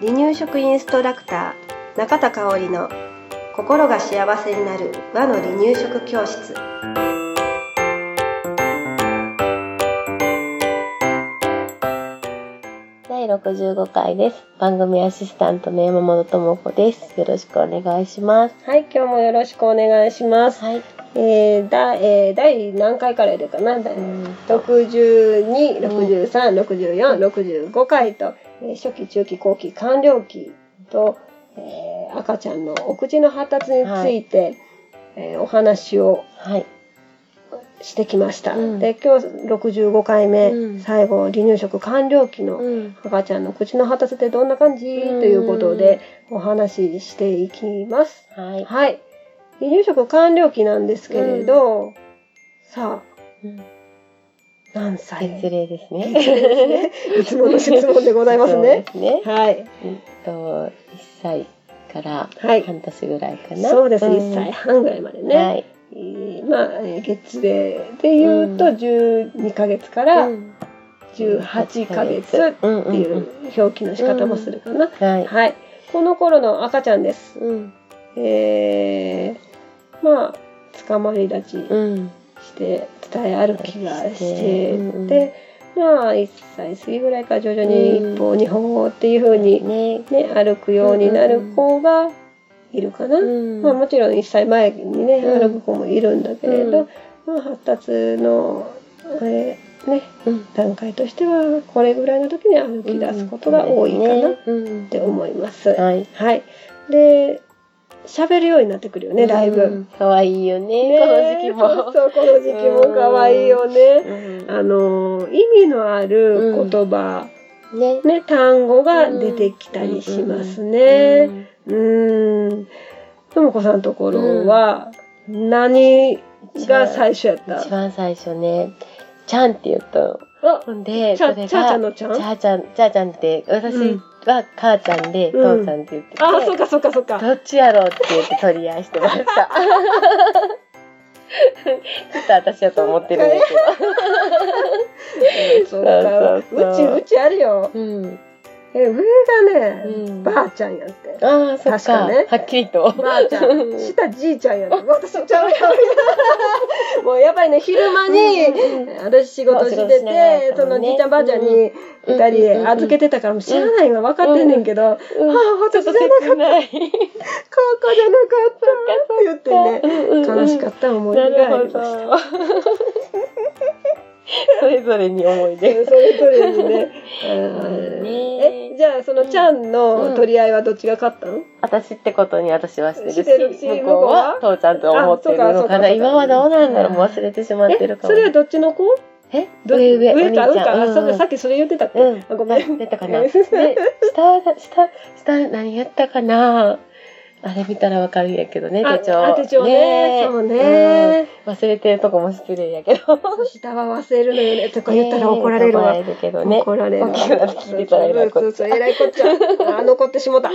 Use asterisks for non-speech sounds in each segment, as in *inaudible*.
離乳食インストラクター中田香織の心が幸せになる和の離乳食教室第65回です。番組アシスタントの山本智子です。よろしくお願いします。はい今日もよろしくお願いしますはい。えー、だえー、第何回からでかな？第62、63、64、65回と、えー初期、中期、後期、完了期と、えー赤ちゃんのお口の発達について、えーお話をはい。してきました。うんで、今日65回目、うん最後、離乳食完了期のうん。赤ちゃんの口の発達ってどんな感じ、うんということでお話ししていきます。はい。はい。離乳食完了期なんですけれど、さうんあ、何歳？月齢ですね。月齢ですねいつもの質問でございますね。そうですね。はい。えっと、1歳からはい半年ぐらいかな。そうです、ん1歳半ぐらいまでね。はい。えーまあ、えー月齢で言うと、うん12ヶ月からうん18ヶ月ってうんうんいう表記の仕方もするかな。はい。はい。この頃の赤ちゃんです。うん。えー、まあ、捕まり立ちうん。して、伝え歩きがして、で、まあ、1歳過ぎぐらいから徐々に一歩、二歩っていう風にね。ね、歩くようになる子がいるかな。うんまあ、もちろん1歳前にね、うん歩く子もいるんだけれど、うんまあ、発達の、えーね、うん。段階としては、これぐらいの時に歩き出すことが多いかなっうん。て思います。はい。はい。で、喋るようになってくるよね、だいぶ。うん。かわいいよね。ねこの時期も。そうこの時期も可愛いよね。うんあの、意味のある言葉、ね。ね、単語が出てきたりしますね。うーん。ともこさんのところは、何が最初やった？一番最初ね、ちゃんって言うと、あ、ほんで、それがちゃーちゃんのちゃん？ちゃーちゃん、ちゃーちゃんって、私は母ちゃんで、うん父ちゃんって言ってて、あ、そっかそっかそっか。どっちやろうって言って取り合いしてました。*laughs* ちょっと私やと思ってるんだ *laughs* そうか。*laughs* そうそうち、うちあるよ。けど。うん。え、上がね、うんばあちゃんやって。ああ、そっか。確かねはっきりと。ばあちゃん。下じいちゃんやって。私ちゃうやん。もうやっぱりね、昼間に、私仕事してて、ねそのじいちゃんばあちゃんに二人で預けてたから、もう知らないの分かってんねんけど、ああ、うん私じゃなかった。切ない。カーカじゃなかったって言ってね、悲しかった思い出ながありました。ど。*laughs* それぞれに思い出。それぞれにね。んえ、じゃあそのちゃんの取り合いはどっちが勝ったの？私ってことに私はしてるし、向こうは？父ちゃんと思ってるのかな。今はどうなんだろう忘れてしまってるえ、かも。それはどっちの子？えど上上、上か、お兄ちゃん。上か。あ、そうか、んさっきそれ言ってたっけうん。あごめん。あ出たかな。*laughs* で、下は、下、下、何やったかな？あれ見たらわかるんやけどね、あ手帳。あ手帳ねそうねうん忘れてるとこも失礼やけど。下は忘れるのよね *laughs* とか言ったら怒られるわ。ね怒られるけどね。怒られるわ。大きくなって聞いてたらえらいこっちゃそうそうそう、えらいこっちゃ。あ、残ってしもた。と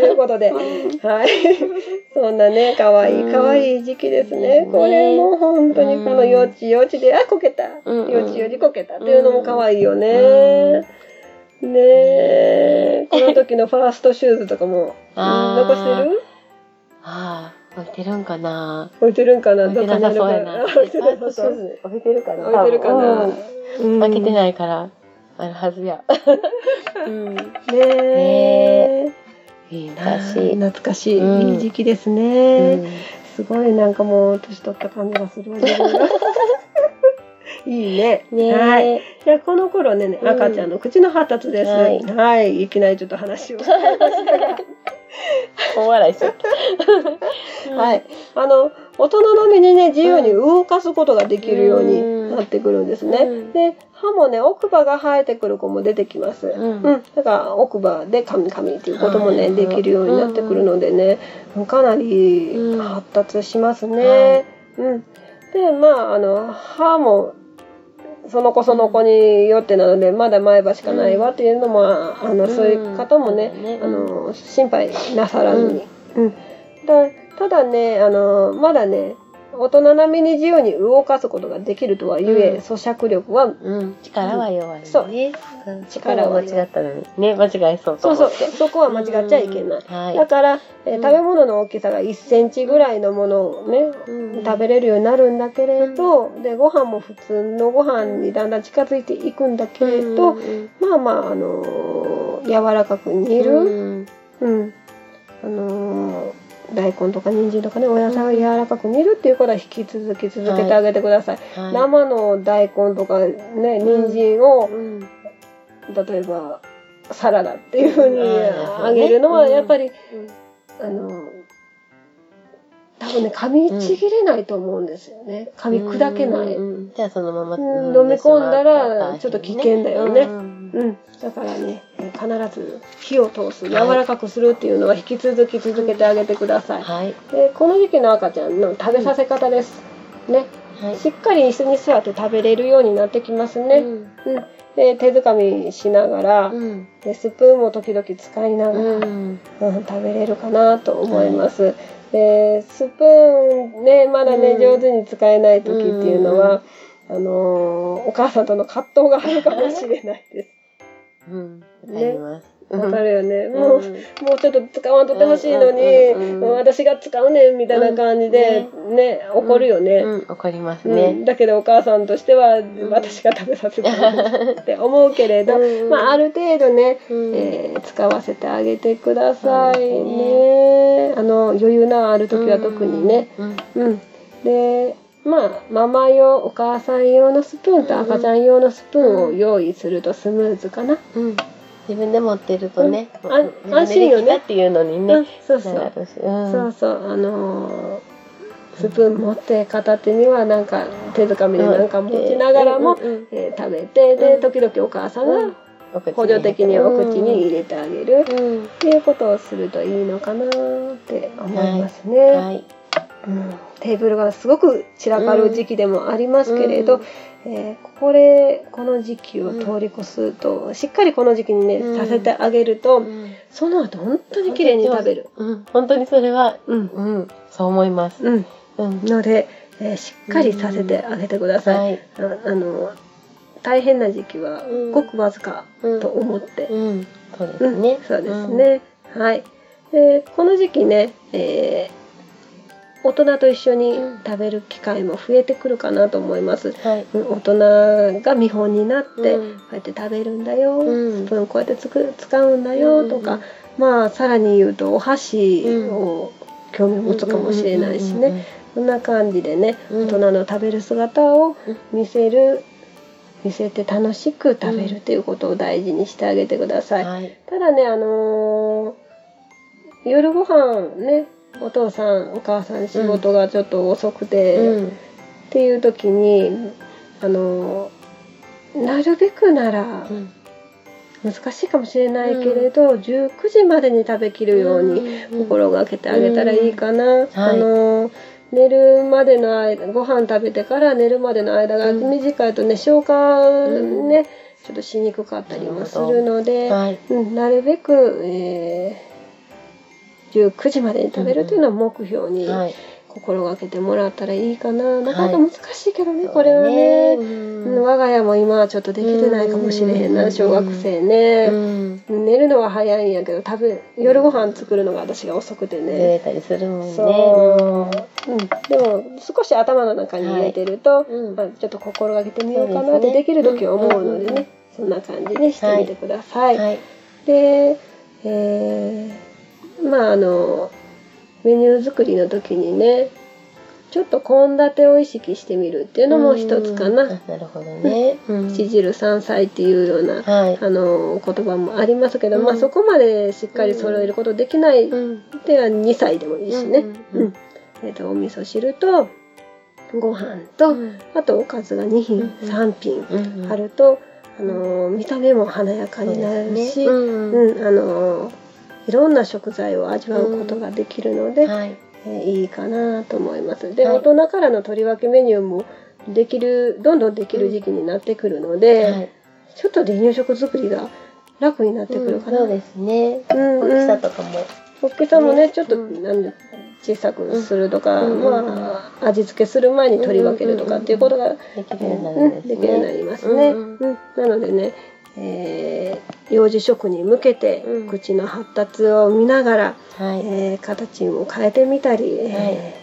いうことで。*laughs* はい。*laughs* そんなね、かわいい、かわいい時期ですね。これも本当にこの幼稚、幼稚で、あ、こけた。うん幼稚よりこけたっていうのもかわいいよね。ねえ、時のファーストシューズとかも、残してる？ああ、置いてるんかな置いてるんかな？置いてなさそうやな。置いてなさそう。置いてるかな置いてるかな？けてい。ないから、あるはずや。*laughs* うん。ねえ。いいあー昔。懐かしい、うんいい時期ですうね、んすごいなんかもう年取った感じがするわ自分が *laughs* いいね。ねえはい。じゃあこの頃ね、うん。赤ちゃんの口の発達ですはい。はい、い、きなりちょっと話を。*laughs* 大笑いしちゃった。*laughs* はい。あの大人の身にね自由に動かすことができるようになってくるんですね、うん。で歯もね奥歯が生えてくる子も出てきます、うん。だから奥歯で噛み噛みっていうこともね、はいできるようになってくるのでね、かなりうん。発達しますね、うん。でまああの歯もその子その子によってなのでまだ前歯しかないわっていうのも、あのそういう方もね,、うんあの心配なさらずに、うん。だただねあのまだね大人並みに自由に動かすことができるとはゆえ、うん。咀嚼力はうん。力は弱いね。そう。うん。力は間違ったのに。ね、間違えそうとそうそう。そこは間違っちゃいけない、はい。だから、え食べ物の大きさが1センチぐらいのものをね、うん。食べれるようになるんだけれど、でご飯も普通のご飯にだんだん近づいていくんだけれど、うん。まあまああのー柔らかく煮る、うん。うん。あのー大根とか人参とかねお野菜を柔らかく煮るっていうことは引き続き続けてあげてください、はい。生の大根とかね人参を、うん例えばサラダっていうふうにうん。あげるのはやっぱり、うん。あの多分ね噛みちぎれないと思うんですよね。噛み砕けない、うんうんじゃあそのままうん。飲み込んだらちょっと危険だよね。うん。うん、だからね必ず火を通す柔らかくするっていうのは引き続き続けてあげてください、はい。でこの時期の赤ちゃんの食べさせ方です、ね。はい。しっかり椅子に座って食べれるようになってきますね、うん。うん。で手づかみしながら、うん。でスプーンも時々使いながら、うん。うん食べれるかなと思います。でスプーンねまだね、うん。上手に使えない時っていうのは、あのーお母さんとの葛藤があるかもしれないです。うん。わかります。わかるよね。ん。もう、もうちょっと使わんとってほしいのに、うんうんうん私が使うねんみたいな感じで、ね、怒るよね。うん怒りますうん。ねだけどお母さんとしては、ん。私が食べさせたいって思うけれど、うん。まあ、ある程度ね、うん。えー使わせてあげてくださいそうね。あの余裕のある時は特にね。うん。うん。で、まあママ用お母さん用のスプーンと赤ちゃん用のスプーンを用意するとスムーズかな。うん。自分で持ってるとね。うん。安心よね。っていうのにうんね。そうそう。うん。そうそう。あのースプーン持って片手にはなんか手づかみでなんか持ちながらも、えー食べてでうん。時々お母さんが補助的にお口に入れてあげる。うん。っていうことをするといいのかなって思いますね、はいうん。テーブルがすごく散らかる時期でもありますけれど、うん。えーこれこの時期を通り越すと、しっかりこの時期にね、うん。させてあげると、うん。その後本当に綺麗に食べる。うん。本当にそれはうん。うん。そう思います。うん、うん。ので、えーしっかりさせてあげてください。はい。ああの大変な時期はうん。ごくわずかうん。と思って、うん。そうでうん。すねそうですね。はい。でこの時期ね、えー大人と一緒に食べる機会も増えてくるかなと思います。うんはい。うん大人が見本になって、うん。こうやって食べるんだよ、うん。スプーンこうやってつく使うんだよ。とか、まあさらに言うとお箸を興味を持つかもしれないしね、そんな感じでね、うん。大人の食べる姿を見せる見せて楽しく食べるということを大事にしてあげてください。はい。ただねあのー夜ご飯ねお父さんお母さん仕事がちょっと遅くて、うん。っていう時にあのーなるべくならうん。難しいかもしれないけれど、19時までに食べきるように心がけてあげたらいいかな。あのー寝るまでの間ご飯食べてから寝るまでの間がうん。短いとね消化んね、ちょっとしにくかったりもするので、はい。うん、なるべく、えー19時までに食べるというのは目標にはい。心がけてもらったらいいかな。なかなかはい。難しいけどね、これはね。うんうん。我が家も今はちょっとできてないかもしれへんな、うん小学生ね。うん。寝るのは早いんやけど、食べ、夜ご飯作るのが私が遅くてずね。れたりするもんね。そう、うん、でも少し頭の中に入れてると、うん。まあ、ちょっと心がけてみようかなってできる時は思うのでね、そんな感じにしてみてください。はい。で、えーまああのメニュー作りの時にねちょっと献立を意識してみるっていうのも一つかな。なるほどね。うん。七汁三菜っていうような、はい。あの言葉もありますけど、うん。まあそこまでしっかり揃えることできないうん。では2歳でもいいしね。えっとお味噌汁とご飯と、うん。あとおかずが2品、うん3品うんあると、あの見た目も華やかになるし、そうん。あのいろんな食材を味わうことができるので、うんはい。えーいいかなと思います。で、はい。大人からの取り分けメニューもできるどんどんできる時期になってくるので、はい。ちょっと離乳食作りが楽になってくるかな。そうですね。うん大きさとかも。大きさもねちょっとうん。なんで小さくするとか、うん。まあ味付けする前に取り分けるとかっていうことができるようになるうんんですね。できるようになりますね。うん。うん。なのでね、えー幼児食に向けてうん口の発達を見ながら、はい。えー形を変えてみたり、はいえ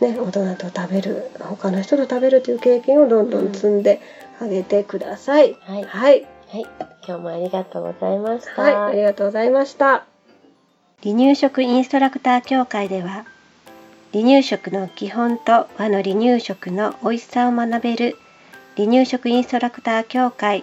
ーね、大人と食べる他の人と食べるという経験をどんどん積んであげてください。はい。はい、はい。今日もありがとうございました。はい、ありがとうございました。離乳食インストラクター協会では離乳食の基本と和の離乳食の美味しさを学べる離乳食インストラクター協会